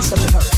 in such a hurry.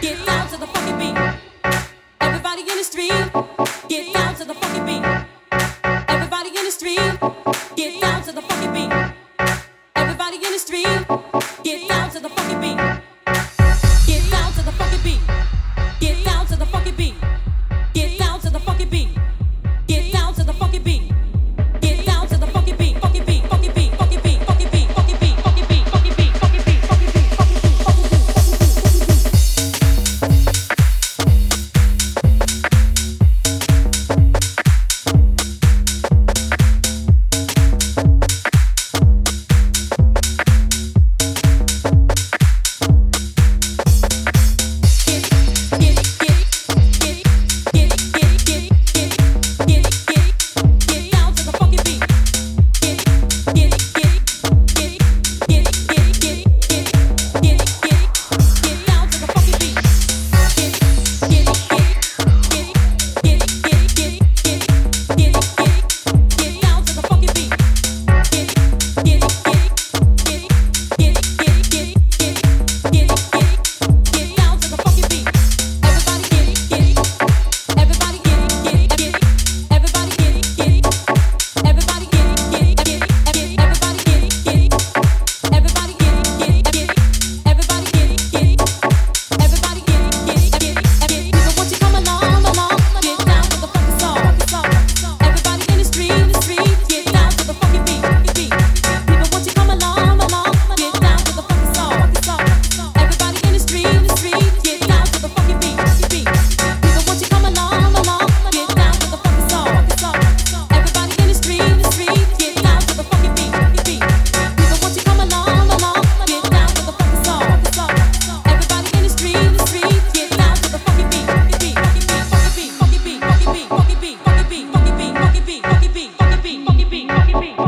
Get up. me.